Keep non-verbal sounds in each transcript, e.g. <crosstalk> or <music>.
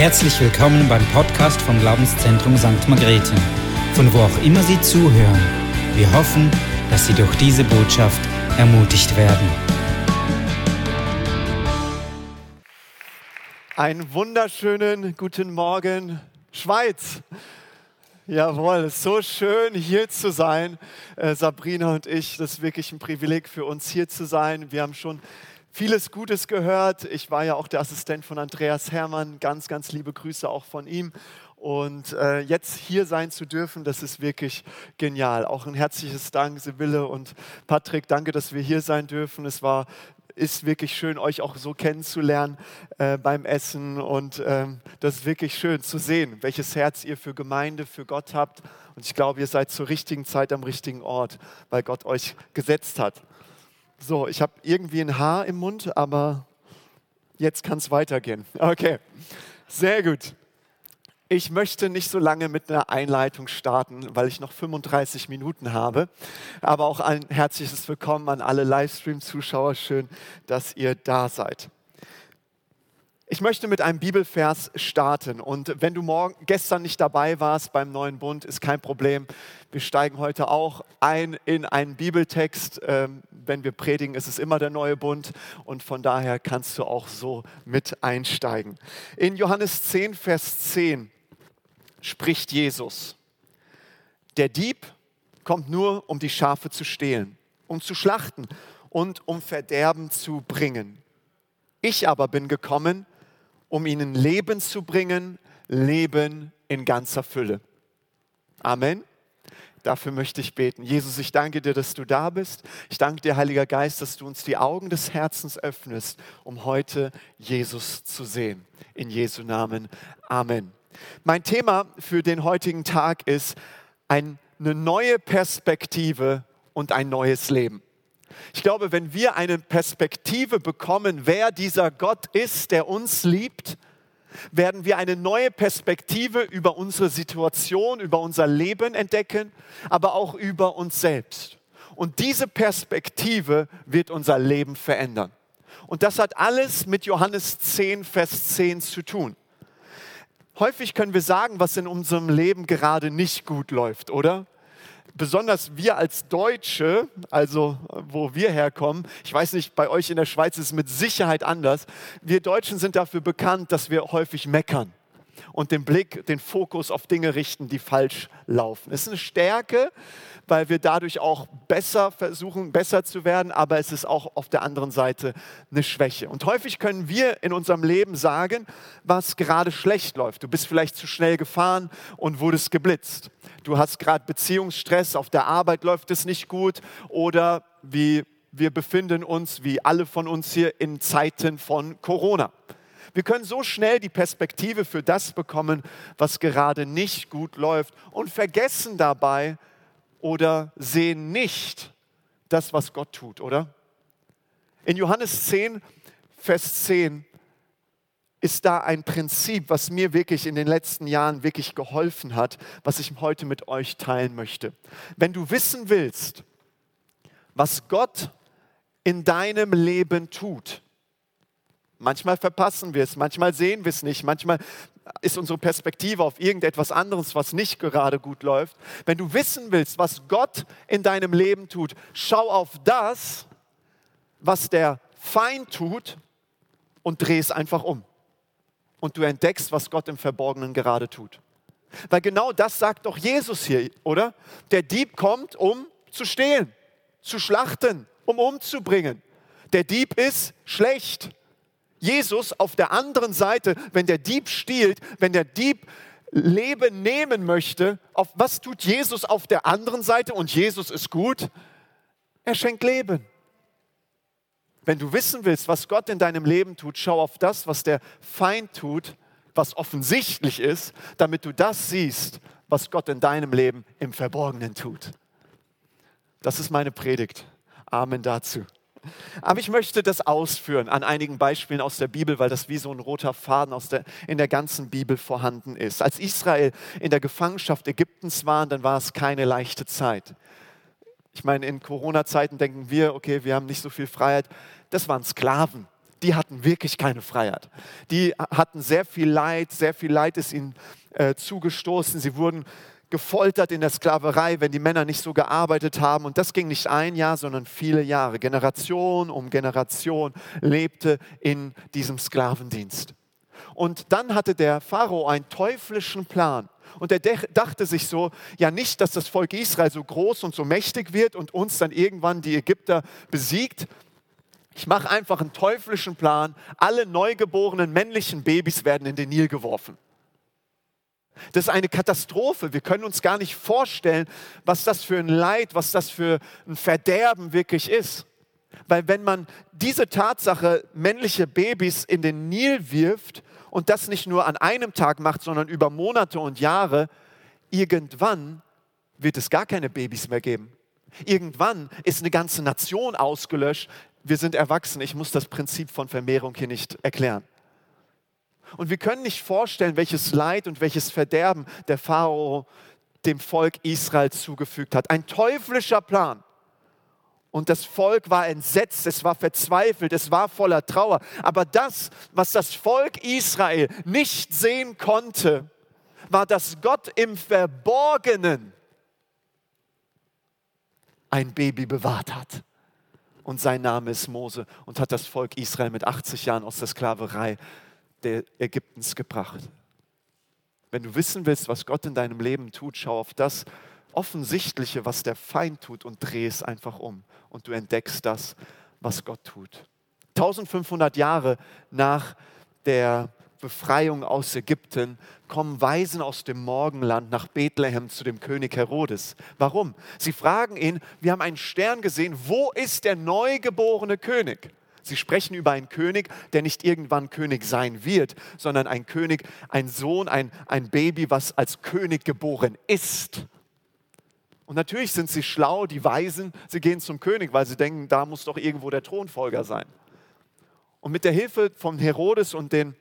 Herzlich willkommen beim Podcast vom Glaubenszentrum St. Margrethe, von wo auch immer Sie zuhören. Wir hoffen, dass Sie durch diese Botschaft ermutigt werden. Einen wunderschönen guten Morgen, Schweiz. Jawohl, es ist so schön hier zu sein. Äh, Sabrina und ich, das ist wirklich ein Privileg für uns hier zu sein. Wir haben schon vieles Gutes gehört. Ich war ja auch der Assistent von Andreas Hermann. Ganz, ganz liebe Grüße auch von ihm. Und äh, jetzt hier sein zu dürfen, das ist wirklich genial. Auch ein herzliches Dank, Sibylle und Patrick. Danke, dass wir hier sein dürfen. Es war ist wirklich schön, euch auch so kennenzulernen äh, beim Essen. Und ähm, das ist wirklich schön zu sehen, welches Herz ihr für Gemeinde, für Gott habt. Und ich glaube, ihr seid zur richtigen Zeit am richtigen Ort, weil Gott euch gesetzt hat. So, ich habe irgendwie ein Haar im Mund, aber jetzt kann es weitergehen. <laughs> Okay, sehr gut. Ich möchte nicht so lange mit einer Einleitung starten, weil ich noch 35 Minuten habe. Aber auch ein herzliches Willkommen an alle Livestream-Zuschauer. Schön, dass ihr da seid. Ich möchte mit einem Bibelvers starten. Und wenn du morgen, gestern nicht dabei warst beim neuen Bund, ist kein Problem. Wir steigen heute auch ein in einen Bibeltext. Ähm, wenn wir predigen, ist es immer der neue Bund. Und von daher kannst du auch so mit einsteigen. In Johannes 10, Vers 10 spricht Jesus. Der Dieb kommt nur, um die Schafe zu stehlen, um zu schlachten und um Verderben zu bringen. Ich aber bin gekommen, um ihnen Leben zu bringen, Leben in ganzer Fülle. Amen. Dafür möchte ich beten. Jesus, ich danke dir, dass du da bist. Ich danke dir, Heiliger Geist, dass du uns die Augen des Herzens öffnest, um heute Jesus zu sehen. In Jesu Namen. Amen. Mein Thema für den heutigen Tag ist eine neue Perspektive und ein neues Leben. Ich glaube, wenn wir eine Perspektive bekommen, wer dieser Gott ist, der uns liebt, werden wir eine neue Perspektive über unsere Situation, über unser Leben entdecken, aber auch über uns selbst. Und diese Perspektive wird unser Leben verändern. Und das hat alles mit Johannes 10, Vers 10 zu tun. Häufig können wir sagen, was in unserem Leben gerade nicht gut läuft, oder? Besonders wir als Deutsche, also wo wir herkommen, ich weiß nicht, bei euch in der Schweiz ist es mit Sicherheit anders. Wir Deutschen sind dafür bekannt, dass wir häufig meckern und den Blick, den Fokus auf Dinge richten, die falsch laufen. Es ist eine Stärke, weil wir dadurch auch besser versuchen, besser zu werden, aber es ist auch auf der anderen Seite eine Schwäche. Und häufig können wir in unserem Leben sagen, was gerade schlecht läuft. Du bist vielleicht zu schnell gefahren und wurdest geblitzt. Du hast gerade Beziehungsstress, auf der Arbeit läuft es nicht gut oder wie wir befinden uns, wie alle von uns hier, in Zeiten von Corona. Wir können so schnell die Perspektive für das bekommen, was gerade nicht gut läuft und vergessen dabei, oder sehen nicht das, was Gott tut, oder? In Johannes 10, Vers 10 ist da ein Prinzip, was mir wirklich in den letzten Jahren wirklich geholfen hat, was ich heute mit euch teilen möchte. Wenn du wissen willst, was Gott in deinem Leben tut, manchmal verpassen wir es, manchmal sehen wir es nicht, manchmal ist unsere Perspektive auf irgendetwas anderes, was nicht gerade gut läuft. Wenn du wissen willst, was Gott in deinem Leben tut, schau auf das, was der Feind tut und dreh es einfach um. Und du entdeckst, was Gott im Verborgenen gerade tut. Weil genau das sagt doch Jesus hier, oder? Der Dieb kommt, um zu stehlen, zu schlachten, um umzubringen. Der Dieb ist schlecht. Jesus auf der anderen Seite, wenn der Dieb stiehlt, wenn der Dieb Leben nehmen möchte, auf was tut Jesus auf der anderen Seite? Und Jesus ist gut. Er schenkt Leben. Wenn du wissen willst, was Gott in deinem Leben tut, schau auf das, was der Feind tut, was offensichtlich ist, damit du das siehst, was Gott in deinem Leben im Verborgenen tut. Das ist meine Predigt. Amen dazu. Aber ich möchte das ausführen an einigen Beispielen aus der Bibel, weil das wie so ein roter Faden der, in der ganzen Bibel vorhanden ist. Als Israel in der Gefangenschaft Ägyptens war, dann war es keine leichte Zeit. Ich meine, in Corona-Zeiten denken wir, okay, wir haben nicht so viel Freiheit. Das waren Sklaven. die hatten wirklich keine Freiheit. Die hatten sehr viel Leid, sehr viel Leid ist ihnen äh, zugestoßen. Sie wurden gefoltert in der Sklaverei, wenn die Männer nicht so gearbeitet haben. Und das ging nicht ein Jahr, sondern viele Jahre. Generation um Generation lebte in diesem Sklavendienst. Und dann hatte der Pharao einen teuflischen Plan. Und er dachte sich so, ja nicht, dass das Volk Israel so groß und so mächtig wird und uns dann irgendwann die Ägypter besiegt. Ich mache einfach einen teuflischen Plan. Alle neugeborenen männlichen Babys werden in den Nil geworfen. Das ist eine Katastrophe. Wir können uns gar nicht vorstellen, was das für ein Leid, was das für ein Verderben wirklich ist. Weil wenn man diese Tatsache, männliche Babys in den Nil wirft und das nicht nur an einem Tag macht, sondern über Monate und Jahre, irgendwann wird es gar keine Babys mehr geben. Irgendwann ist eine ganze Nation ausgelöscht. Wir sind erwachsen. Ich muss das Prinzip von Vermehrung hier nicht erklären. Und wir können nicht vorstellen, welches Leid und welches Verderben der Pharao dem Volk Israel zugefügt hat. Ein teuflischer Plan. Und das Volk war entsetzt, es war verzweifelt, es war voller Trauer. Aber das, was das Volk Israel nicht sehen konnte, war, dass Gott im Verborgenen ein Baby bewahrt hat. Und sein Name ist Mose und hat das Volk Israel mit 80 Jahren aus der Sklaverei Ägyptens gebracht. Wenn du wissen willst, was Gott in deinem Leben tut, schau auf das Offensichtliche, was der Feind tut und dreh es einfach um. Und du entdeckst das, was Gott tut. 1500 Jahre nach der Befreiung aus Ägypten kommen Weisen aus dem Morgenland nach Bethlehem zu dem König Herodes. Warum? Sie fragen ihn, wir haben einen Stern gesehen, wo ist der neugeborene König? Sie sprechen über einen König, der nicht irgendwann König sein wird, sondern ein König, ein Sohn, ein, ein Baby, was als König geboren ist. Und natürlich sind sie schlau, die Weisen, sie gehen zum König, weil sie denken, da muss doch irgendwo der Thronfolger sein. Und mit der Hilfe von Herodes und den,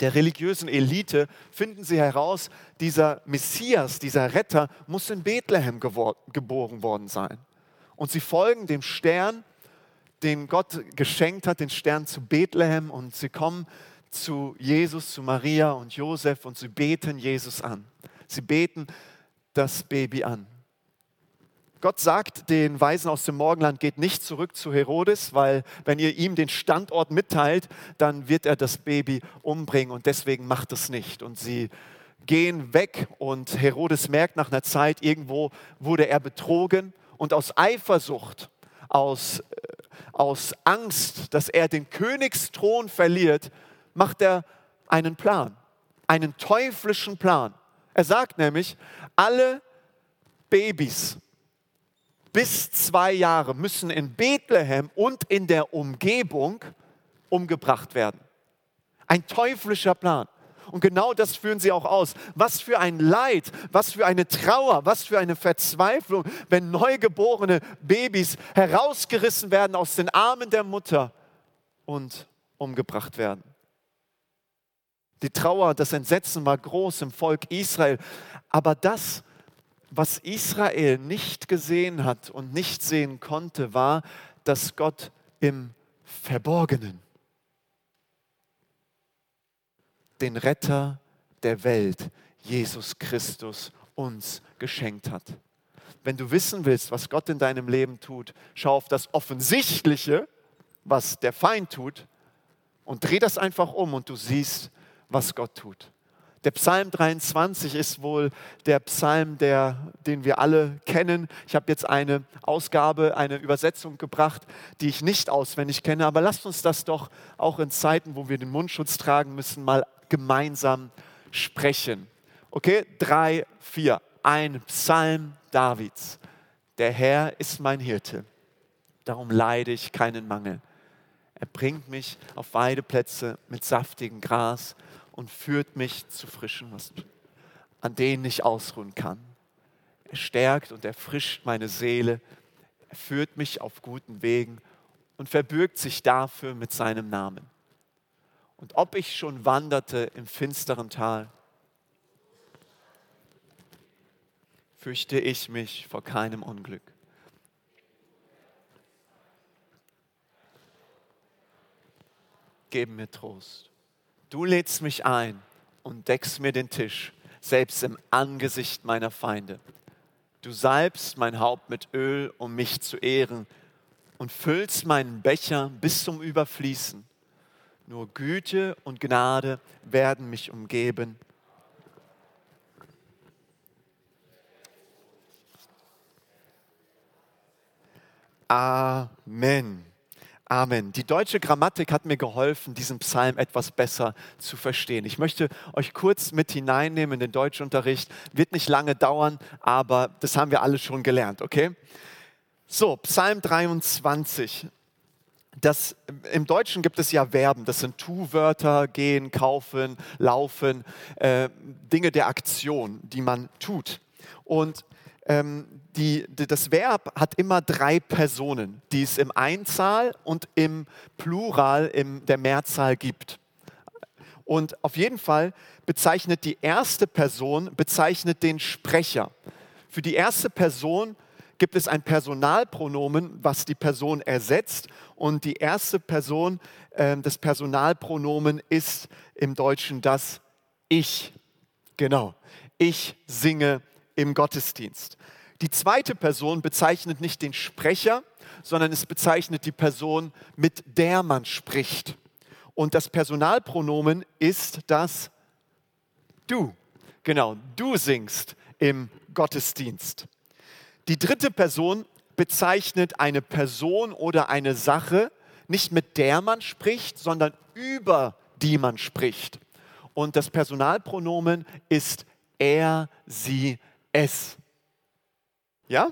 der religiösen Elite finden sie heraus, dieser Messias, dieser Retter muss in Bethlehem geboren worden sein. Und sie folgen dem Stern den Gott geschenkt hat, den Stern zu Bethlehem und sie kommen zu Jesus, zu Maria und Josef und sie beten Jesus an. Sie beten das Baby an. Gott sagt den Weisen aus dem Morgenland, geht nicht zurück zu Herodes, weil wenn ihr ihm den Standort mitteilt, dann wird er das Baby umbringen und deswegen macht es nicht. Und sie gehen weg und Herodes merkt nach einer Zeit, irgendwo wurde er betrogen und aus Eifersucht, aus äh, aus Angst, dass er den Königsthron verliert, macht er einen Plan, einen teuflischen Plan. Er sagt nämlich, alle Babys bis zwei Jahre müssen in Bethlehem und in der Umgebung umgebracht werden. Ein teuflischer Plan. Und genau das führen sie auch aus. Was für ein Leid, was für eine Trauer, was für eine Verzweiflung, wenn neugeborene Babys herausgerissen werden aus den Armen der Mutter und umgebracht werden. Die Trauer, das Entsetzen war groß im Volk Israel. Aber das, was Israel nicht gesehen hat und nicht sehen konnte, war, dass Gott im Verborgenen den Retter der Welt, Jesus Christus, uns geschenkt hat. Wenn du wissen willst, was Gott in deinem Leben tut, schau auf das Offensichtliche, was der Feind tut, und dreh das einfach um und du siehst, was Gott tut. Der Psalm 23 ist wohl der Psalm, der, den wir alle kennen. Ich habe jetzt eine Ausgabe, eine Übersetzung gebracht, die ich nicht auswendig kenne, aber lasst uns das doch auch in Zeiten, wo wir den Mundschutz tragen müssen, mal gemeinsam sprechen. Okay, drei, vier. Ein Psalm Davids. Der Herr ist mein Hirte, darum leide ich keinen Mangel. Er bringt mich auf Weideplätze mit saftigem Gras und führt mich zu frischen Wasser, an denen ich ausruhen kann. Er stärkt und erfrischt meine Seele. Er führt mich auf guten Wegen und verbürgt sich dafür mit seinem Namen. Und ob ich schon wanderte im finsteren Tal, fürchte ich mich vor keinem Unglück. geben mir Trost. Du lädst mich ein und deckst mir den Tisch, selbst im Angesicht meiner Feinde. Du salbst mein Haupt mit Öl, um mich zu ehren, und füllst meinen Becher bis zum Überfließen. Nur Güte und Gnade werden mich umgeben. Amen. Amen. Die deutsche Grammatik hat mir geholfen, diesen Psalm etwas besser zu verstehen. Ich möchte euch kurz mit hineinnehmen in den Deutschunterricht. Wird nicht lange dauern, aber das haben wir alle schon gelernt, okay? So, Psalm 23. Das, Im Deutschen gibt es ja Verben, das sind Tu-Wörter, gehen, kaufen, laufen, äh, Dinge der Aktion, die man tut. Und ähm, die, die, das Verb hat immer drei Personen, die es im Einzahl und im Plural, in der Mehrzahl gibt. Und auf jeden Fall bezeichnet die erste Person, bezeichnet den Sprecher. Für die erste Person gibt es ein Personalpronomen, was die Person ersetzt. Und die erste Person äh, des Personalpronomen ist im Deutschen das Ich. Genau. Ich singe im Gottesdienst. Die zweite Person bezeichnet nicht den Sprecher, sondern es bezeichnet die Person, mit der man spricht. Und das Personalpronomen ist das Du. Genau, du singst im Gottesdienst. Die dritte Person bezeichnet eine Person oder eine Sache, nicht mit der man spricht, sondern über die man spricht. Und das Personalpronomen ist er, sie, es. Ja?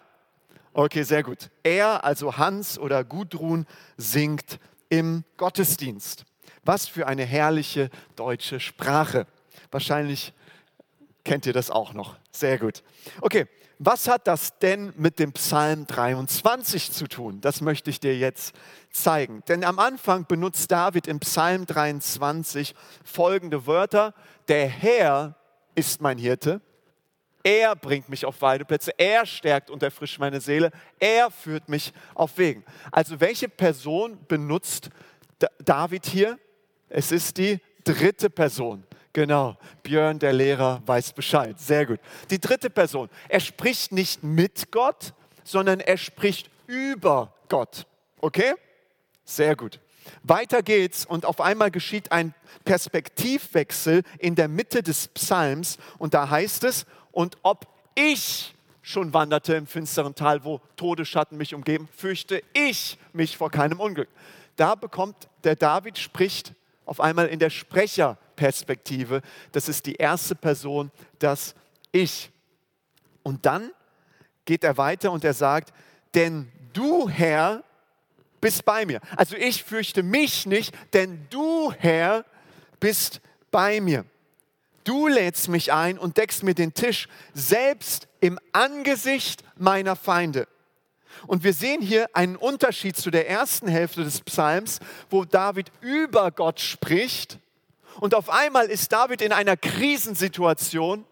Okay, sehr gut. Er, also Hans oder Gudrun, singt im Gottesdienst. Was für eine herrliche deutsche Sprache. Wahrscheinlich kennt ihr das auch noch. Sehr gut. Okay, was hat das denn mit dem Psalm 23 zu tun? Das möchte ich dir jetzt zeigen. Denn am Anfang benutzt David im Psalm 23 folgende Wörter. Der Herr ist mein Hirte. Er bringt mich auf Weideplätze, er stärkt und erfrischt meine Seele, er führt mich auf Wegen. Also welche Person benutzt David hier? Es ist die dritte Person. Genau, Björn, der Lehrer, weiß Bescheid. Sehr gut. Die dritte Person. Er spricht nicht mit Gott, sondern er spricht über Gott. Okay? Sehr gut. Weiter geht's und auf einmal geschieht ein Perspektivwechsel in der Mitte des Psalms und da heißt es, und ob ich schon wanderte im finsteren Tal, wo Todesschatten mich umgeben, fürchte ich mich vor keinem Unglück. Da bekommt der David spricht auf einmal in der Sprecherperspektive. Das ist die erste Person, das Ich. Und dann geht er weiter und er sagt, denn du Herr bist bei mir. Also ich fürchte mich nicht, denn du Herr bist bei mir. Du lädst mich ein und deckst mir den Tisch, selbst im Angesicht meiner Feinde. Und wir sehen hier einen Unterschied zu der ersten Hälfte des Psalms, wo David über Gott spricht. Und auf einmal ist David in einer Krisensituation,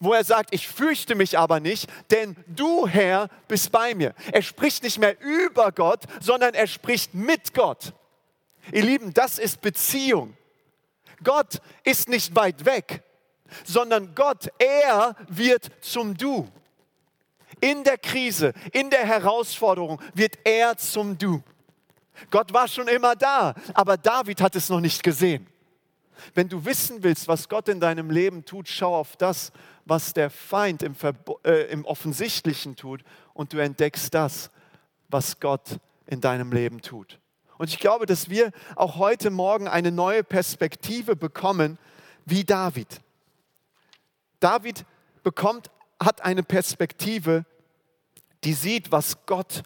wo er sagt, ich fürchte mich aber nicht, denn du, Herr, bist bei mir. Er spricht nicht mehr über Gott, sondern er spricht mit Gott. Ihr Lieben, das ist Beziehung. Gott ist nicht weit weg sondern Gott, er wird zum Du. In der Krise, in der Herausforderung wird er zum Du. Gott war schon immer da, aber David hat es noch nicht gesehen. Wenn du wissen willst, was Gott in deinem Leben tut, schau auf das, was der Feind im, Verbo äh, im Offensichtlichen tut und du entdeckst das, was Gott in deinem Leben tut. Und ich glaube, dass wir auch heute Morgen eine neue Perspektive bekommen wie David. David bekommt, hat eine Perspektive, die sieht, was Gott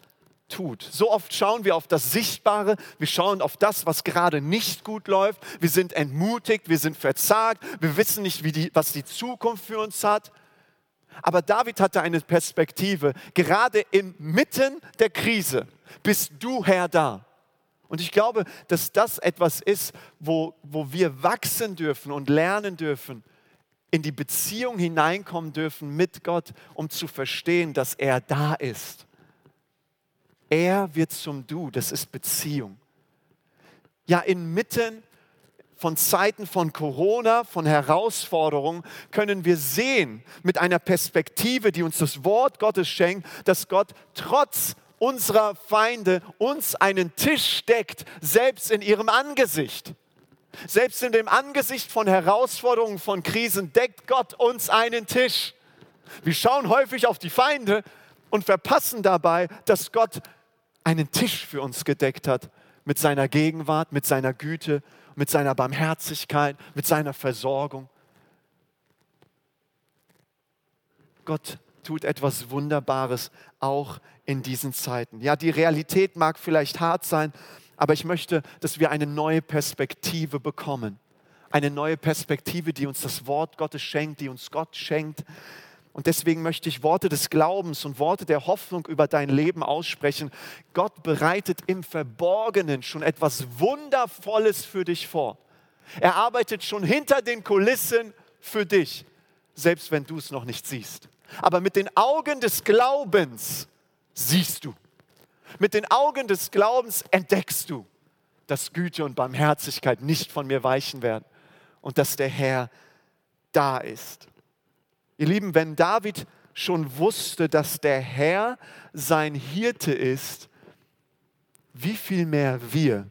tut. So oft schauen wir auf das Sichtbare, wir schauen auf das, was gerade nicht gut läuft. Wir sind entmutigt, wir sind verzagt, wir wissen nicht, die, was die Zukunft für uns hat. Aber David hatte eine Perspektive, gerade inmitten der Krise bist du Herr da. Und ich glaube, dass das etwas ist, wo, wo wir wachsen dürfen und lernen dürfen, in die Beziehung hineinkommen dürfen mit Gott, um zu verstehen, dass er da ist. Er wird zum Du, das ist Beziehung. Ja, inmitten von Zeiten von Corona, von Herausforderungen, können wir sehen mit einer Perspektive, die uns das Wort Gottes schenkt, dass Gott trotz unserer Feinde uns einen Tisch deckt, selbst in ihrem Angesicht. Selbst in dem Angesicht von Herausforderungen, von Krisen deckt Gott uns einen Tisch. Wir schauen häufig auf die Feinde und verpassen dabei, dass Gott einen Tisch für uns gedeckt hat mit seiner Gegenwart, mit seiner Güte, mit seiner Barmherzigkeit, mit seiner Versorgung. Gott tut etwas Wunderbares auch in diesen Zeiten. Ja, die Realität mag vielleicht hart sein, aber ich möchte, dass wir eine neue Perspektive bekommen. Eine neue Perspektive, die uns das Wort Gottes schenkt, die uns Gott schenkt. Und deswegen möchte ich Worte des Glaubens und Worte der Hoffnung über dein Leben aussprechen. Gott bereitet im Verborgenen schon etwas Wundervolles für dich vor. Er arbeitet schon hinter den Kulissen für dich, selbst wenn du es noch nicht siehst. Aber mit den Augen des Glaubens siehst du. Mit den Augen des Glaubens entdeckst du, dass Güte und Barmherzigkeit nicht von mir weichen werden und dass der Herr da ist. Ihr Lieben, wenn David schon wusste, dass der Herr sein Hirte ist, wie viel mehr wir?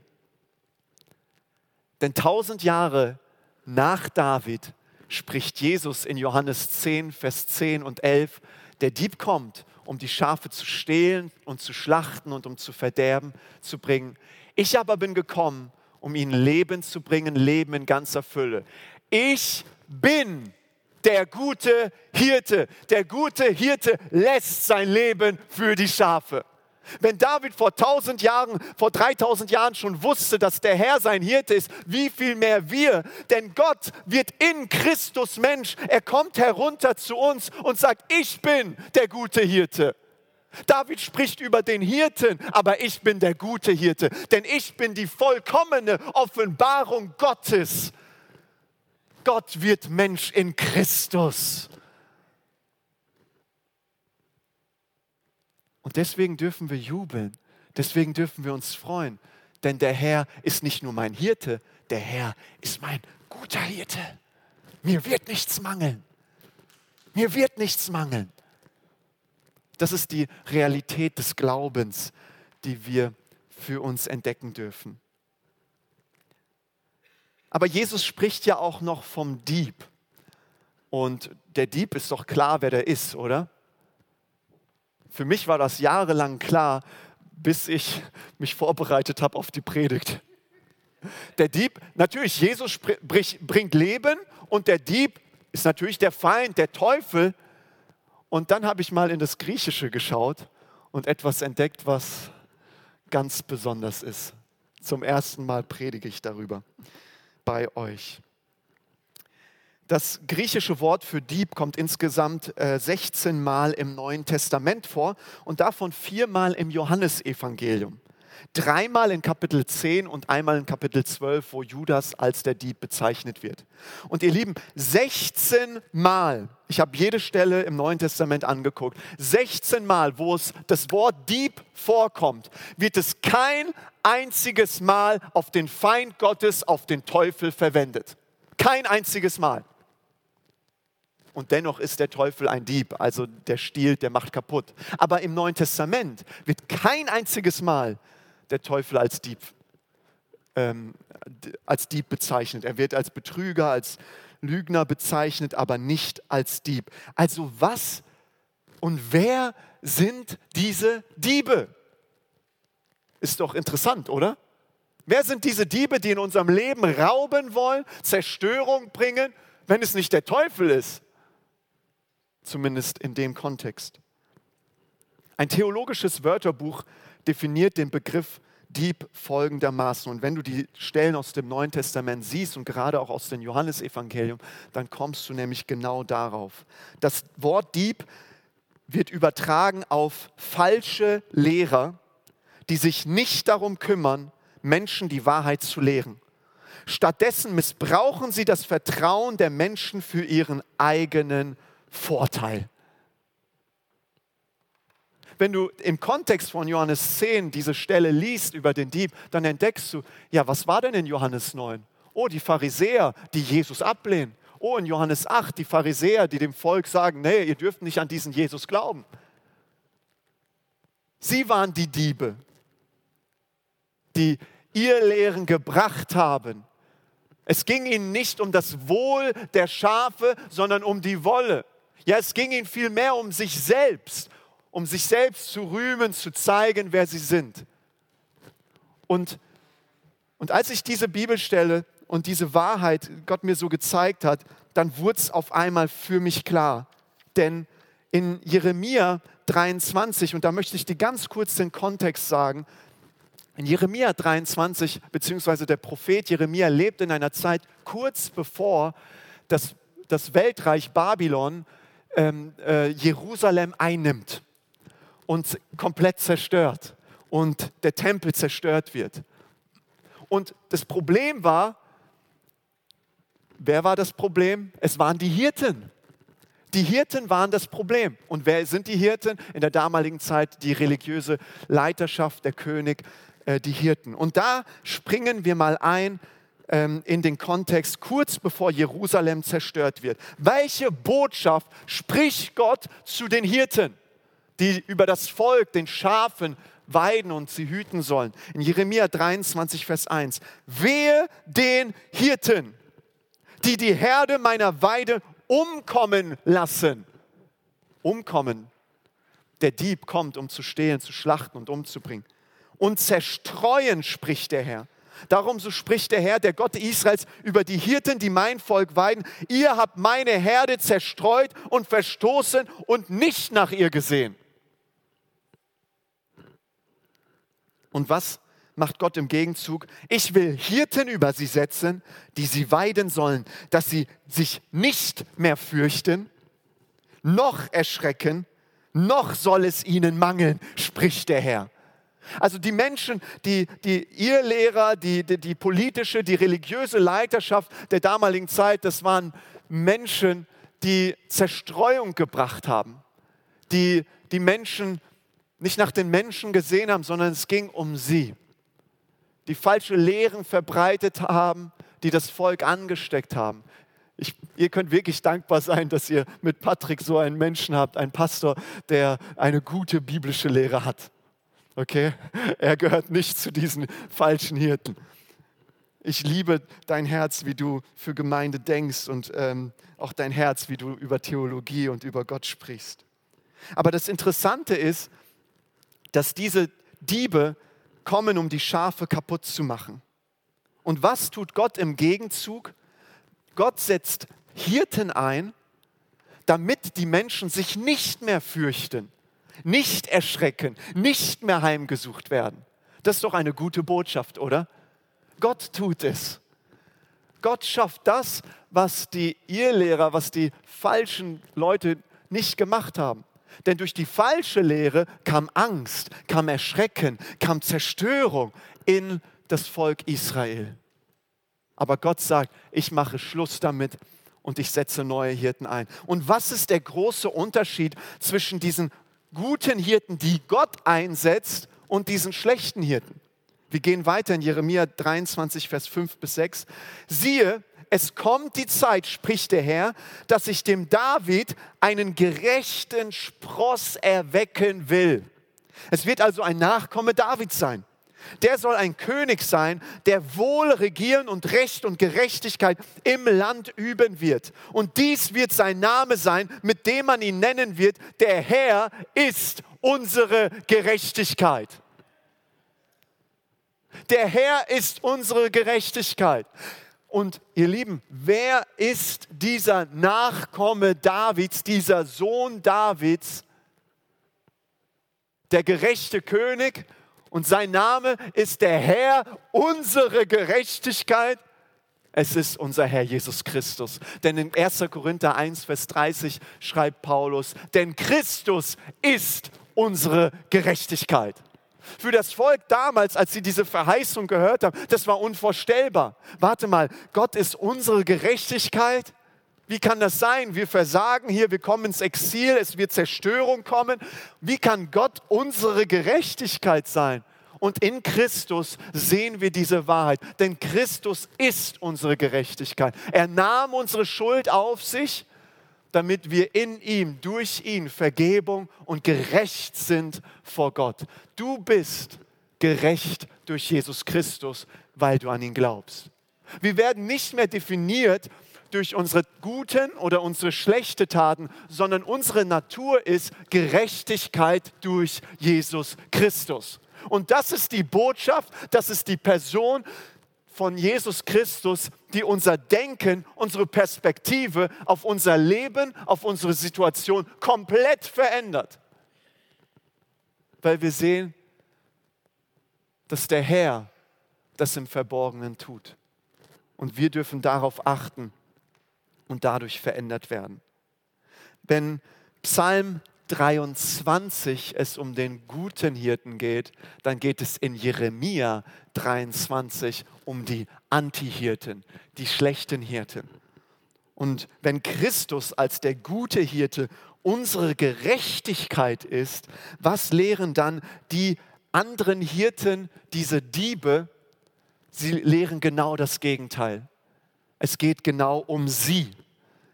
Denn tausend Jahre nach David spricht Jesus in Johannes 10, Vers 10 und 11, der Dieb kommt um die Schafe zu stehlen und zu schlachten und um zu verderben zu bringen. Ich aber bin gekommen, um ihnen Leben zu bringen, Leben in ganzer Fülle. Ich bin der gute Hirte. Der gute Hirte lässt sein Leben für die Schafe. Wenn David vor 1000 Jahren, vor 3000 Jahren schon wusste, dass der Herr sein Hirte ist, wie viel mehr wir? Denn Gott wird in Christus Mensch. Er kommt herunter zu uns und sagt, ich bin der gute Hirte. David spricht über den Hirten, aber ich bin der gute Hirte, denn ich bin die vollkommene Offenbarung Gottes. Gott wird Mensch in Christus. Und deswegen dürfen wir jubeln, deswegen dürfen wir uns freuen, denn der Herr ist nicht nur mein Hirte, der Herr ist mein guter Hirte. Mir wird nichts mangeln. Mir wird nichts mangeln. Das ist die Realität des Glaubens, die wir für uns entdecken dürfen. Aber Jesus spricht ja auch noch vom Dieb. Und der Dieb ist doch klar, wer der ist, oder? Für mich war das jahrelang klar, bis ich mich vorbereitet habe auf die Predigt. Der Dieb, natürlich, Jesus bringt Leben und der Dieb ist natürlich der Feind, der Teufel. Und dann habe ich mal in das Griechische geschaut und etwas entdeckt, was ganz besonders ist. Zum ersten Mal predige ich darüber bei euch. Das griechische Wort für Dieb kommt insgesamt äh, 16 Mal im Neuen Testament vor und davon viermal im Johannesevangelium. Dreimal in Kapitel 10 und einmal in Kapitel 12, wo Judas als der Dieb bezeichnet wird. Und ihr Lieben, 16 Mal, ich habe jede Stelle im Neuen Testament angeguckt, 16 Mal, wo es das Wort Dieb vorkommt, wird es kein einziges Mal auf den Feind Gottes, auf den Teufel verwendet. Kein einziges Mal. Und dennoch ist der Teufel ein Dieb, also der stiehlt, der macht kaputt. Aber im Neuen Testament wird kein einziges Mal der Teufel als Dieb, ähm, als Dieb bezeichnet. Er wird als Betrüger, als Lügner bezeichnet, aber nicht als Dieb. Also was und wer sind diese Diebe? Ist doch interessant, oder? Wer sind diese Diebe, die in unserem Leben rauben wollen, Zerstörung bringen, wenn es nicht der Teufel ist? zumindest in dem Kontext. Ein theologisches Wörterbuch definiert den Begriff Dieb folgendermaßen. Und wenn du die Stellen aus dem Neuen Testament siehst und gerade auch aus dem Johannesevangelium, dann kommst du nämlich genau darauf. Das Wort Dieb wird übertragen auf falsche Lehrer, die sich nicht darum kümmern, Menschen die Wahrheit zu lehren. Stattdessen missbrauchen sie das Vertrauen der Menschen für ihren eigenen Vorteil. Wenn du im Kontext von Johannes 10 diese Stelle liest über den Dieb, dann entdeckst du, ja, was war denn in Johannes 9? Oh, die Pharisäer, die Jesus ablehnen. Oh, in Johannes 8, die Pharisäer, die dem Volk sagen, nee, ihr dürft nicht an diesen Jesus glauben. Sie waren die Diebe, die ihr Lehren gebracht haben. Es ging ihnen nicht um das Wohl der Schafe, sondern um die Wolle. Ja, es ging ihnen vielmehr um sich selbst, um sich selbst zu rühmen, zu zeigen, wer sie sind. Und, und als ich diese Bibelstelle und diese Wahrheit Gott mir so gezeigt hat, dann wurde es auf einmal für mich klar. Denn in Jeremia 23, und da möchte ich dir ganz kurz den Kontext sagen, in Jeremia 23, beziehungsweise der Prophet Jeremia lebt in einer Zeit kurz bevor das, das Weltreich Babylon ähm, äh, Jerusalem einnimmt und komplett zerstört und der Tempel zerstört wird. Und das Problem war, wer war das Problem? Es waren die Hirten. Die Hirten waren das Problem. Und wer sind die Hirten? In der damaligen Zeit die religiöse Leiterschaft, der König, äh, die Hirten. Und da springen wir mal ein ähm, in den Kontext kurz bevor Jerusalem zerstört wird. Welche Botschaft spricht Gott zu den Hirten, die über das Volk, den Schafen, weiden und sie hüten sollen? In Jeremia 23, Vers 1. Wehe den Hirten, die die Herde meiner Weide umkommen lassen. Umkommen. Der Dieb kommt, um zu stehlen, zu schlachten und umzubringen und zerstreuen, spricht der Herr. Darum so spricht der Herr, der Gott Israels, über die Hirten, die mein Volk weiden. Ihr habt meine Herde zerstreut und verstoßen und nicht nach ihr gesehen. Und was macht Gott im Gegenzug? Ich will Hirten über sie setzen, die sie weiden sollen, dass sie sich nicht mehr fürchten, noch erschrecken, noch soll es ihnen mangeln, spricht der Herr. Also die Menschen, die, die ihr Lehrer, die, die, die politische, die religiöse Leiterschaft der damaligen Zeit, das waren Menschen, die Zerstreuung gebracht haben, die die Menschen nicht nach den Menschen gesehen haben, sondern es ging um sie, die falsche Lehren verbreitet haben, die das Volk angesteckt haben. Ich, ihr könnt wirklich dankbar sein, dass ihr mit Patrick so einen Menschen habt, einen Pastor, der eine gute biblische Lehre hat. Okay? Er gehört nicht zu diesen falschen Hirten. Ich liebe dein Herz, wie du für Gemeinde denkst und ähm, auch dein Herz, wie du über Theologie und über Gott sprichst. Aber das Interessante ist, dass diese Diebe kommen, um die Schafe kaputt zu machen. Und was tut Gott im Gegenzug? Gott setzt Hirten ein, damit die Menschen sich nicht mehr fürchten nicht erschrecken, nicht mehr heimgesucht werden. Das ist doch eine gute Botschaft, oder? Gott tut es. Gott schafft das, was die Irrlehrer, was die falschen Leute nicht gemacht haben. Denn durch die falsche Lehre kam Angst, kam Erschrecken, kam Zerstörung in das Volk Israel. Aber Gott sagt, ich mache Schluss damit und ich setze neue Hirten ein. Und was ist der große Unterschied zwischen diesen guten Hirten, die Gott einsetzt, und diesen schlechten Hirten. Wir gehen weiter in Jeremia 23, Vers 5 bis 6. Siehe, es kommt die Zeit, spricht der Herr, dass ich dem David einen gerechten Spross erwecken will. Es wird also ein Nachkomme Davids sein. Der soll ein König sein, der wohl regieren und Recht und Gerechtigkeit im Land üben wird. Und dies wird sein Name sein, mit dem man ihn nennen wird. Der Herr ist unsere Gerechtigkeit. Der Herr ist unsere Gerechtigkeit. Und ihr Lieben, wer ist dieser Nachkomme Davids, dieser Sohn Davids, der gerechte König und sein Name ist der Herr, unsere Gerechtigkeit. Es ist unser Herr Jesus Christus. Denn in 1. Korinther 1, Vers 30 schreibt Paulus, denn Christus ist unsere Gerechtigkeit. Für das Volk damals, als sie diese Verheißung gehört haben, das war unvorstellbar. Warte mal, Gott ist unsere Gerechtigkeit? Wie kann das sein? Wir versagen hier, wir kommen ins Exil, es wird Zerstörung kommen. Wie kann Gott unsere Gerechtigkeit sein? Und in Christus sehen wir diese Wahrheit, denn Christus ist unsere Gerechtigkeit. Er nahm unsere Schuld auf sich, damit wir in ihm, durch ihn Vergebung und gerecht sind vor Gott. Du bist gerecht durch Jesus Christus, weil du an ihn glaubst. Wir werden nicht mehr definiert durch unsere guten oder unsere schlechten Taten, sondern unsere Natur ist Gerechtigkeit durch Jesus Christus. Und das ist die Botschaft, das ist die Person von Jesus Christus, die unser Denken, unsere Perspektive auf unser Leben, auf unsere Situation komplett verändert. Weil wir sehen, dass der Herr das im Verborgenen tut. Und wir dürfen darauf achten und dadurch verändert werden. Wenn Psalm 23 es um den guten Hirten geht, dann geht es in Jeremia 23 um die Antihirten, die schlechten Hirten. Und wenn Christus als der gute Hirte unsere Gerechtigkeit ist, was lehren dann die anderen Hirten, diese Diebe? Sie lehren genau das Gegenteil. Es geht genau um sie.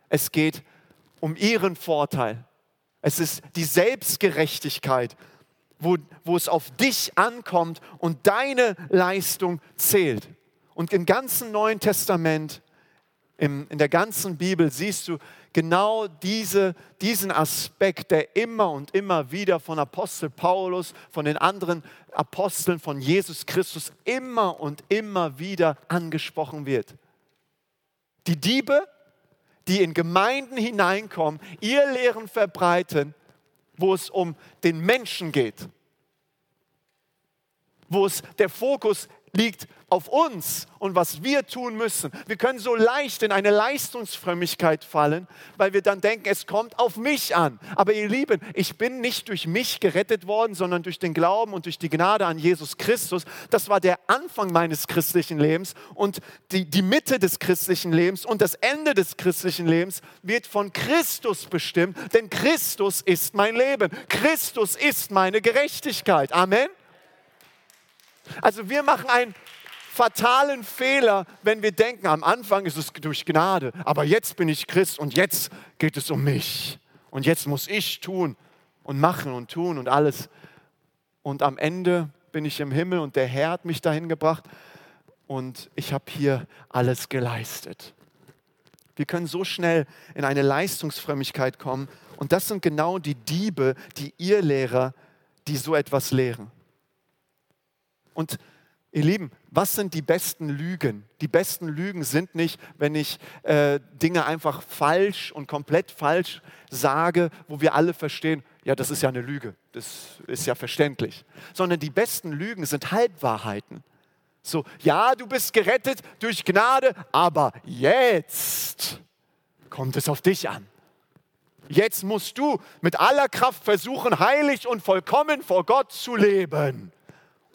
Es geht um ihren Vorteil. Es ist die Selbstgerechtigkeit, wo, wo es auf dich ankommt und deine Leistung zählt. Und im ganzen Neuen Testament, im, in der ganzen Bibel siehst du genau diese, diesen Aspekt, der immer und immer wieder von Apostel Paulus, von den anderen Aposteln von Jesus Christus immer und immer wieder angesprochen wird. Die Diebe die in Gemeinden hineinkommen, ihr Lehren verbreiten, wo es um den Menschen geht, wo es der Fokus liegt auf uns und was wir tun müssen. Wir können so leicht in eine Leistungsfrömmigkeit fallen, weil wir dann denken, es kommt auf mich an. Aber ihr Lieben, ich bin nicht durch mich gerettet worden, sondern durch den Glauben und durch die Gnade an Jesus Christus. Das war der Anfang meines christlichen Lebens und die, die Mitte des christlichen Lebens und das Ende des christlichen Lebens wird von Christus bestimmt, denn Christus ist mein Leben. Christus ist meine Gerechtigkeit. Amen. Also wir machen einen fatalen Fehler, wenn wir denken, am Anfang ist es durch Gnade, aber jetzt bin ich Christ und jetzt geht es um mich. Und jetzt muss ich tun und machen und tun und alles. Und am Ende bin ich im Himmel und der Herr hat mich dahin gebracht und ich habe hier alles geleistet. Wir können so schnell in eine Leistungsfrömmigkeit kommen und das sind genau die Diebe, die ihr Lehrer, die so etwas lehren. Und ihr Lieben, was sind die besten Lügen? Die besten Lügen sind nicht, wenn ich äh, Dinge einfach falsch und komplett falsch sage, wo wir alle verstehen, ja, das ist ja eine Lüge, das ist ja verständlich. Sondern die besten Lügen sind Halbwahrheiten. So, ja, du bist gerettet durch Gnade, aber jetzt kommt es auf dich an. Jetzt musst du mit aller Kraft versuchen, heilig und vollkommen vor Gott zu leben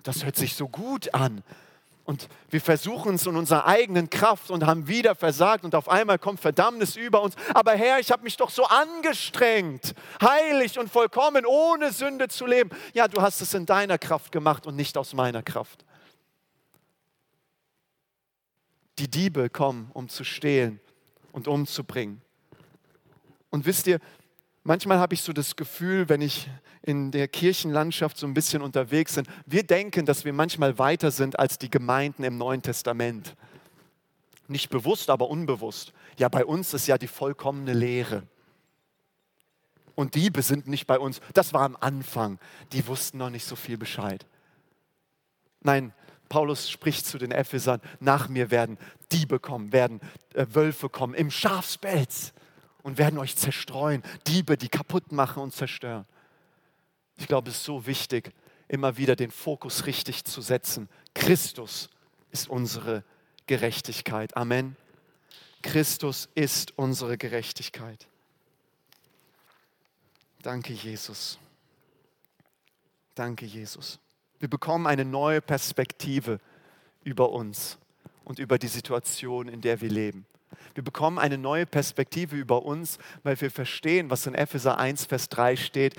das hört sich so gut an. Und wir versuchen es in unserer eigenen Kraft und haben wieder versagt und auf einmal kommt Verdammnis über uns. Aber Herr, ich habe mich doch so angestrengt, heilig und vollkommen, ohne Sünde zu leben. Ja, du hast es in deiner Kraft gemacht und nicht aus meiner Kraft. Die Diebe kommen, um zu stehlen und umzubringen. Und wisst ihr, Manchmal habe ich so das Gefühl, wenn ich in der Kirchenlandschaft so ein bisschen unterwegs bin, wir denken, dass wir manchmal weiter sind als die Gemeinden im Neuen Testament. Nicht bewusst, aber unbewusst. Ja, bei uns ist ja die vollkommene Lehre. Und Diebe sind nicht bei uns. Das war am Anfang. Die wussten noch nicht so viel Bescheid. Nein, Paulus spricht zu den Ephesern, nach mir werden Diebe kommen, werden äh, Wölfe kommen im Schafspelz und werden euch zerstreuen. Diebe, die kaputt machen und zerstören. Ich glaube, es ist so wichtig, immer wieder den Fokus richtig zu setzen. Christus ist unsere Gerechtigkeit. Amen. Christus ist unsere Gerechtigkeit. Danke, Jesus. Danke, Jesus. Wir bekommen eine neue Perspektive über uns und über die Situation, in der wir leben. Wir bekommen eine neue Perspektive über uns, weil wir verstehen, was in Epheser 1, Vers 3 steht.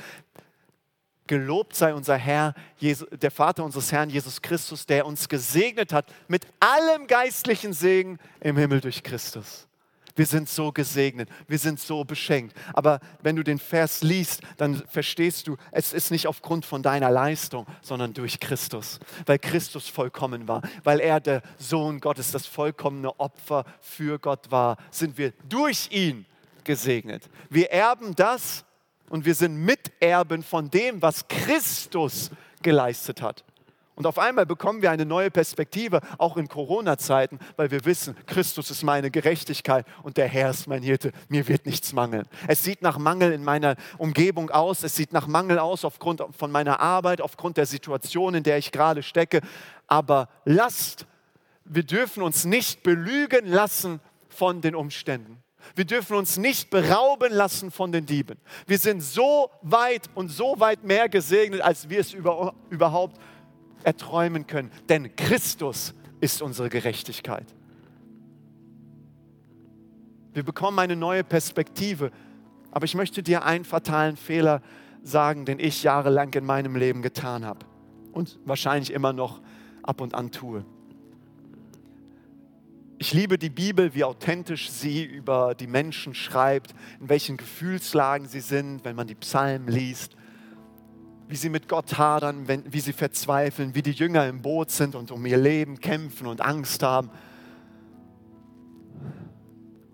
Gelobt sei unser Herr, der Vater unseres Herrn Jesus Christus, der uns gesegnet hat mit allem geistlichen Segen im Himmel durch Christus. Wir sind so gesegnet, wir sind so beschenkt. Aber wenn du den Vers liest, dann verstehst du, es ist nicht aufgrund von deiner Leistung, sondern durch Christus. Weil Christus vollkommen war, weil er der Sohn Gottes, das vollkommene Opfer für Gott war, sind wir durch ihn gesegnet. Wir erben das und wir sind Miterben von dem, was Christus geleistet hat. Und auf einmal bekommen wir eine neue Perspektive, auch in Corona-Zeiten, weil wir wissen, Christus ist meine Gerechtigkeit und der Herr ist mein Hirte. Mir wird nichts mangeln. Es sieht nach Mangel in meiner Umgebung aus. Es sieht nach Mangel aus aufgrund von meiner Arbeit, aufgrund der Situation, in der ich gerade stecke. Aber lasst, wir dürfen uns nicht belügen lassen von den Umständen. Wir dürfen uns nicht berauben lassen von den Dieben. Wir sind so weit und so weit mehr gesegnet, als wir es über, überhaupt erträumen können. Denn Christus ist unsere Gerechtigkeit. Wir bekommen eine neue Perspektive. Aber ich möchte dir einen fatalen Fehler sagen, den ich jahrelang in meinem Leben getan habe und wahrscheinlich immer noch ab und an tue. Ich liebe die Bibel, wie authentisch sie über die Menschen schreibt, in welchen Gefühlslagen sie sind, wenn man die Psalmen liest wie sie mit Gott hadern, wenn, wie sie verzweifeln, wie die Jünger im Boot sind und um ihr Leben kämpfen und Angst haben.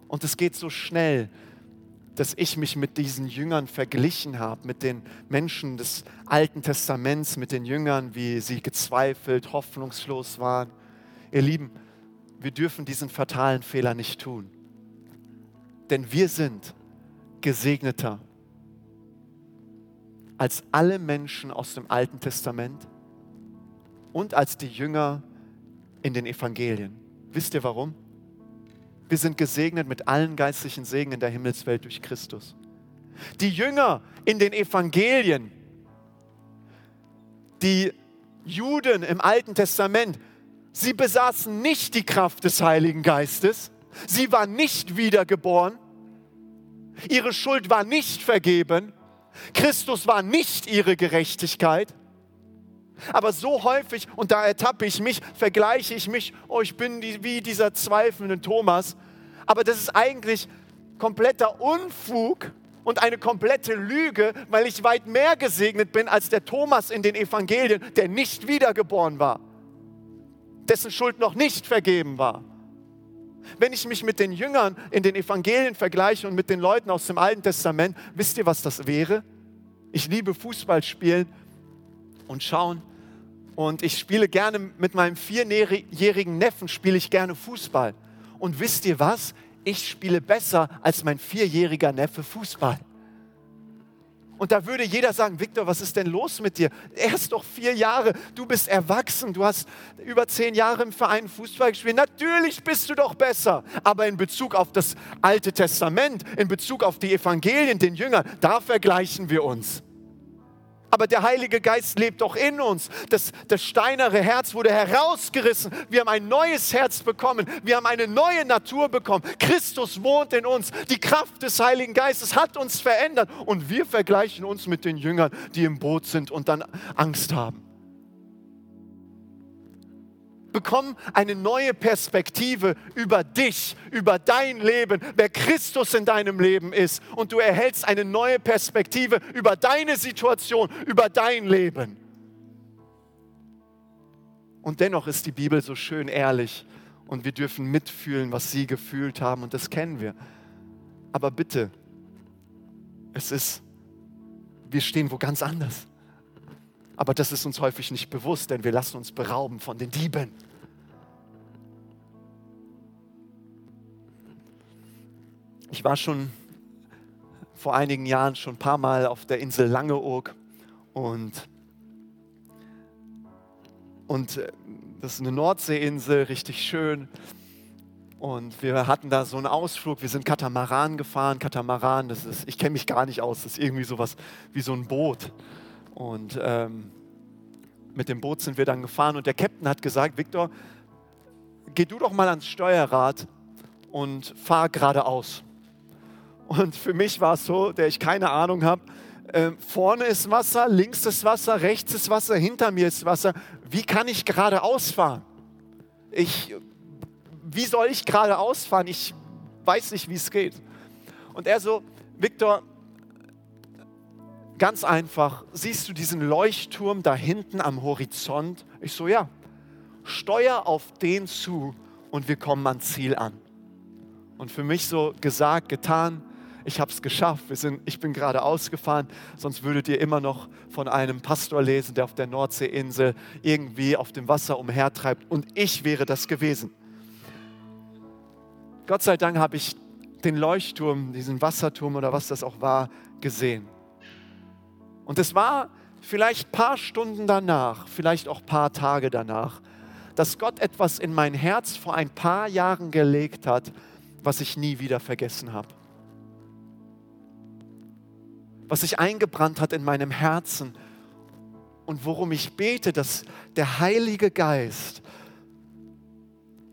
Und es geht so schnell, dass ich mich mit diesen Jüngern verglichen habe, mit den Menschen des Alten Testaments, mit den Jüngern, wie sie gezweifelt, hoffnungslos waren. Ihr Lieben, wir dürfen diesen fatalen Fehler nicht tun. Denn wir sind gesegneter als alle Menschen aus dem Alten Testament und als die Jünger in den Evangelien. Wisst ihr warum? Wir sind gesegnet mit allen geistlichen Segen in der Himmelswelt durch Christus. Die Jünger in den Evangelien, die Juden im Alten Testament, sie besaßen nicht die Kraft des Heiligen Geistes, sie waren nicht wiedergeboren, ihre Schuld war nicht vergeben Christus war nicht ihre Gerechtigkeit. Aber so häufig, und da ertappe ich mich, vergleiche ich mich, oh, ich bin wie dieser zweifelnde Thomas. Aber das ist eigentlich kompletter Unfug und eine komplette Lüge, weil ich weit mehr gesegnet bin als der Thomas in den Evangelien, der nicht wiedergeboren war, dessen Schuld noch nicht vergeben war. Wenn ich mich mit den Jüngern in den Evangelien vergleiche und mit den Leuten aus dem Alten Testament, wisst ihr, was das wäre? Ich liebe Fußball spielen und schauen. Und ich spiele gerne mit meinem vierjährigen Neffen, spiele ich gerne Fußball. Und wisst ihr was? Ich spiele besser als mein vierjähriger Neffe Fußball. Und da würde jeder sagen, Viktor, was ist denn los mit dir? Er ist doch vier Jahre, du bist erwachsen, du hast über zehn Jahre im Verein Fußball gespielt. Natürlich bist du doch besser. Aber in Bezug auf das Alte Testament, in Bezug auf die Evangelien, den Jüngern, da vergleichen wir uns. Aber der Heilige Geist lebt doch in uns. Das, das steinere Herz wurde herausgerissen. Wir haben ein neues Herz bekommen. Wir haben eine neue Natur bekommen. Christus wohnt in uns. Die Kraft des Heiligen Geistes hat uns verändert. Und wir vergleichen uns mit den Jüngern, die im Boot sind und dann Angst haben bekommen eine neue Perspektive über dich, über dein Leben, wer Christus in deinem Leben ist. Und du erhältst eine neue Perspektive über deine Situation, über dein Leben. Und dennoch ist die Bibel so schön ehrlich und wir dürfen mitfühlen, was sie gefühlt haben und das kennen wir. Aber bitte, es ist, wir stehen wo ganz anders. Aber das ist uns häufig nicht bewusst, denn wir lassen uns berauben von den Dieben. Ich war schon vor einigen Jahren schon ein paar Mal auf der Insel Langeoog und, und äh, das ist eine Nordseeinsel, richtig schön. Und wir hatten da so einen Ausflug, wir sind Katamaran gefahren. Katamaran, das ist, ich kenne mich gar nicht aus, das ist irgendwie sowas wie so ein Boot. Und ähm, mit dem Boot sind wir dann gefahren und der Captain hat gesagt, Viktor, geh du doch mal ans Steuerrad und fahr geradeaus. Und für mich war es so, der ich keine Ahnung habe, äh, vorne ist Wasser, links ist Wasser, rechts ist Wasser, hinter mir ist Wasser. Wie kann ich geradeaus fahren? Ich, wie soll ich geradeaus fahren? Ich weiß nicht, wie es geht. Und er so, Viktor, ganz einfach, siehst du diesen Leuchtturm da hinten am Horizont? Ich so, ja, steuer auf den zu und wir kommen ans Ziel an. Und für mich so gesagt, getan, ich habe es geschafft, wir sind, ich bin gerade ausgefahren, sonst würdet ihr immer noch von einem Pastor lesen, der auf der Nordseeinsel irgendwie auf dem Wasser umhertreibt und ich wäre das gewesen. Gott sei Dank habe ich den Leuchtturm, diesen Wasserturm oder was das auch war, gesehen. Und es war vielleicht ein paar Stunden danach, vielleicht auch ein paar Tage danach, dass Gott etwas in mein Herz vor ein paar Jahren gelegt hat, was ich nie wieder vergessen habe. Was sich eingebrannt hat in meinem Herzen und worum ich bete, dass der Heilige Geist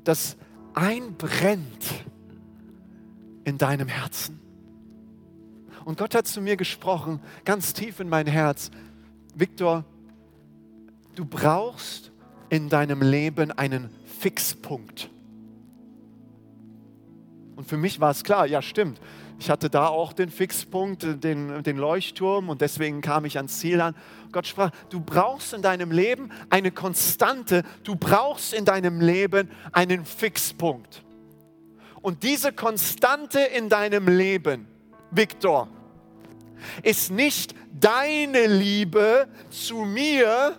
das einbrennt in deinem Herzen. Und Gott hat zu mir gesprochen, ganz tief in mein Herz, Viktor, du brauchst in deinem Leben einen Fixpunkt. Und für mich war es klar, ja stimmt, ich hatte da auch den Fixpunkt, den, den Leuchtturm und deswegen kam ich ans Ziel an. Gott sprach, du brauchst in deinem Leben eine Konstante, du brauchst in deinem Leben einen Fixpunkt. Und diese Konstante in deinem Leben, Viktor, ist nicht deine Liebe zu mir,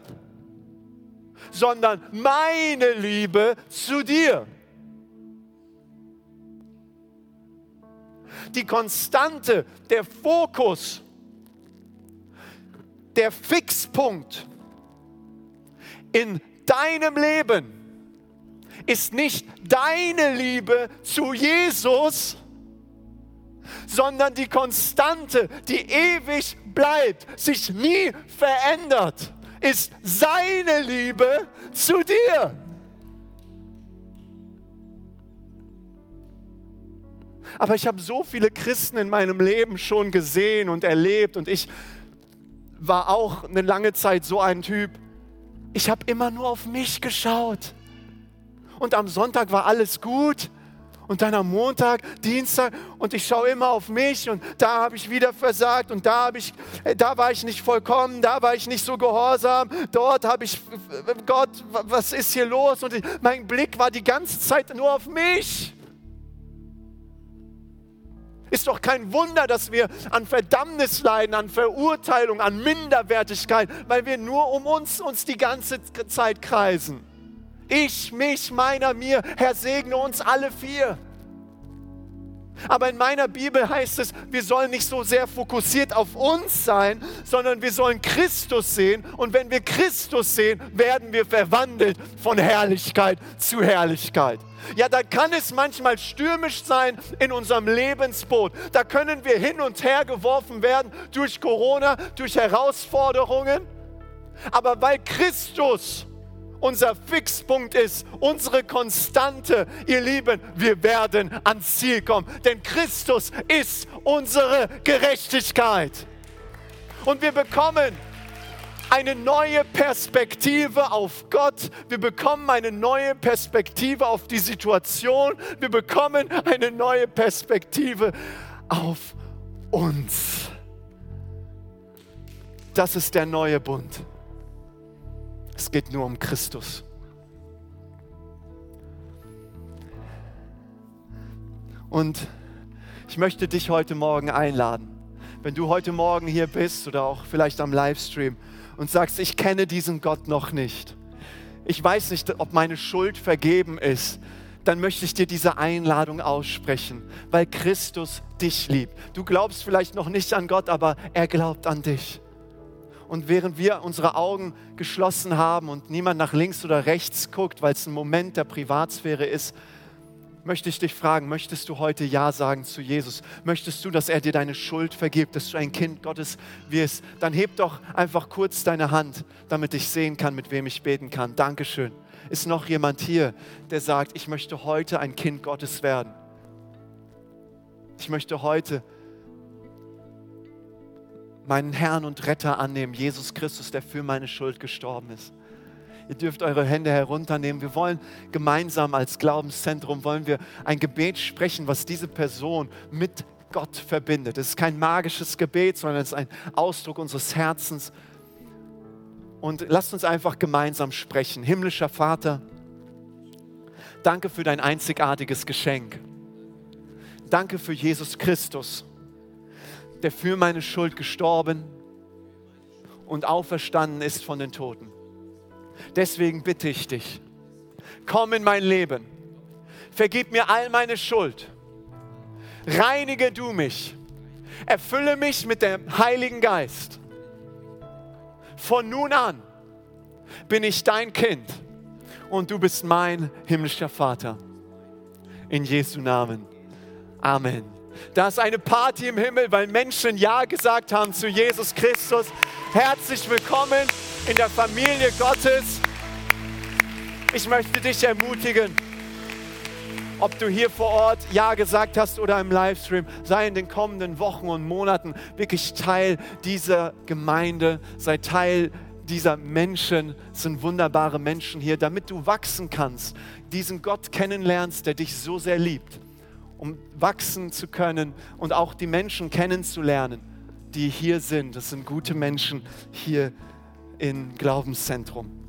sondern meine Liebe zu dir. Die Konstante, der Fokus, der Fixpunkt in deinem Leben ist nicht deine Liebe zu Jesus, sondern die Konstante, die ewig bleibt, sich nie verändert, ist seine Liebe zu dir. Aber ich habe so viele Christen in meinem Leben schon gesehen und erlebt und ich war auch eine lange Zeit so ein Typ. Ich habe immer nur auf mich geschaut. Und am Sonntag war alles gut und dann am Montag, Dienstag und ich schaue immer auf mich und da habe ich wieder versagt und da ich, äh, da war ich nicht vollkommen, da war ich nicht so gehorsam, dort habe ich, Gott, was ist hier los? Und mein Blick war die ganze Zeit nur auf mich. Ist doch kein Wunder, dass wir an Verdammnis leiden, an Verurteilung, an Minderwertigkeit, weil wir nur um uns, uns die ganze Zeit kreisen. Ich, mich, meiner, mir. Herr, segne uns alle vier. Aber in meiner Bibel heißt es, wir sollen nicht so sehr fokussiert auf uns sein, sondern wir sollen Christus sehen. Und wenn wir Christus sehen, werden wir verwandelt von Herrlichkeit zu Herrlichkeit. Ja, da kann es manchmal stürmisch sein in unserem Lebensboot. Da können wir hin und her geworfen werden durch Corona, durch Herausforderungen. Aber weil Christus unser Fixpunkt ist, unsere Konstante. Ihr Lieben, wir werden ans Ziel kommen, denn Christus ist unsere Gerechtigkeit. Und wir bekommen eine neue Perspektive auf Gott. Wir bekommen eine neue Perspektive auf die Situation. Wir bekommen eine neue Perspektive auf uns. Das ist der neue Bund. Es geht nur um Christus. Und ich möchte dich heute Morgen einladen, wenn du heute Morgen hier bist oder auch vielleicht am Livestream und sagst, ich kenne diesen Gott noch nicht. Ich weiß nicht, ob meine Schuld vergeben ist. Dann möchte ich dir diese Einladung aussprechen, weil Christus dich liebt. Du glaubst vielleicht noch nicht an Gott, aber er glaubt an dich. Und während wir unsere Augen geschlossen haben und niemand nach links oder rechts guckt, weil es ein Moment der Privatsphäre ist, möchte ich dich fragen, möchtest du heute Ja sagen zu Jesus? Möchtest du, dass er dir deine Schuld vergibt, dass du ein Kind Gottes wirst? Dann heb doch einfach kurz deine Hand, damit ich sehen kann, mit wem ich beten kann. Dankeschön. Ist noch jemand hier, der sagt, ich möchte heute ein Kind Gottes werden? Ich möchte heute meinen Herrn und Retter annehmen, Jesus Christus, der für meine Schuld gestorben ist. Ihr dürft eure Hände herunternehmen. Wir wollen gemeinsam als Glaubenszentrum wollen wir ein Gebet sprechen, was diese Person mit Gott verbindet. Es ist kein magisches Gebet, sondern es ist ein Ausdruck unseres Herzens. Und lasst uns einfach gemeinsam sprechen. Himmlischer Vater, danke für dein einzigartiges Geschenk. Danke für Jesus Christus, der für meine Schuld gestorben und auferstanden ist von den Toten. Deswegen bitte ich dich, komm in mein Leben, vergib mir all meine Schuld, reinige du mich, erfülle mich mit dem Heiligen Geist. Von nun an bin ich dein Kind und du bist mein himmlischer Vater. In Jesu Namen. Amen. Da ist eine Party im Himmel, weil Menschen Ja gesagt haben zu Jesus Christus. Herzlich willkommen in der Familie Gottes. Ich möchte dich ermutigen, ob du hier vor Ort Ja gesagt hast oder im Livestream, sei in den kommenden Wochen und Monaten wirklich Teil dieser Gemeinde, sei Teil dieser Menschen, es sind wunderbare Menschen hier, damit du wachsen kannst, diesen Gott kennenlernst, der dich so sehr liebt, um wachsen zu können und auch die Menschen kennenzulernen, die hier sind. Das sind gute Menschen hier im Glaubenszentrum.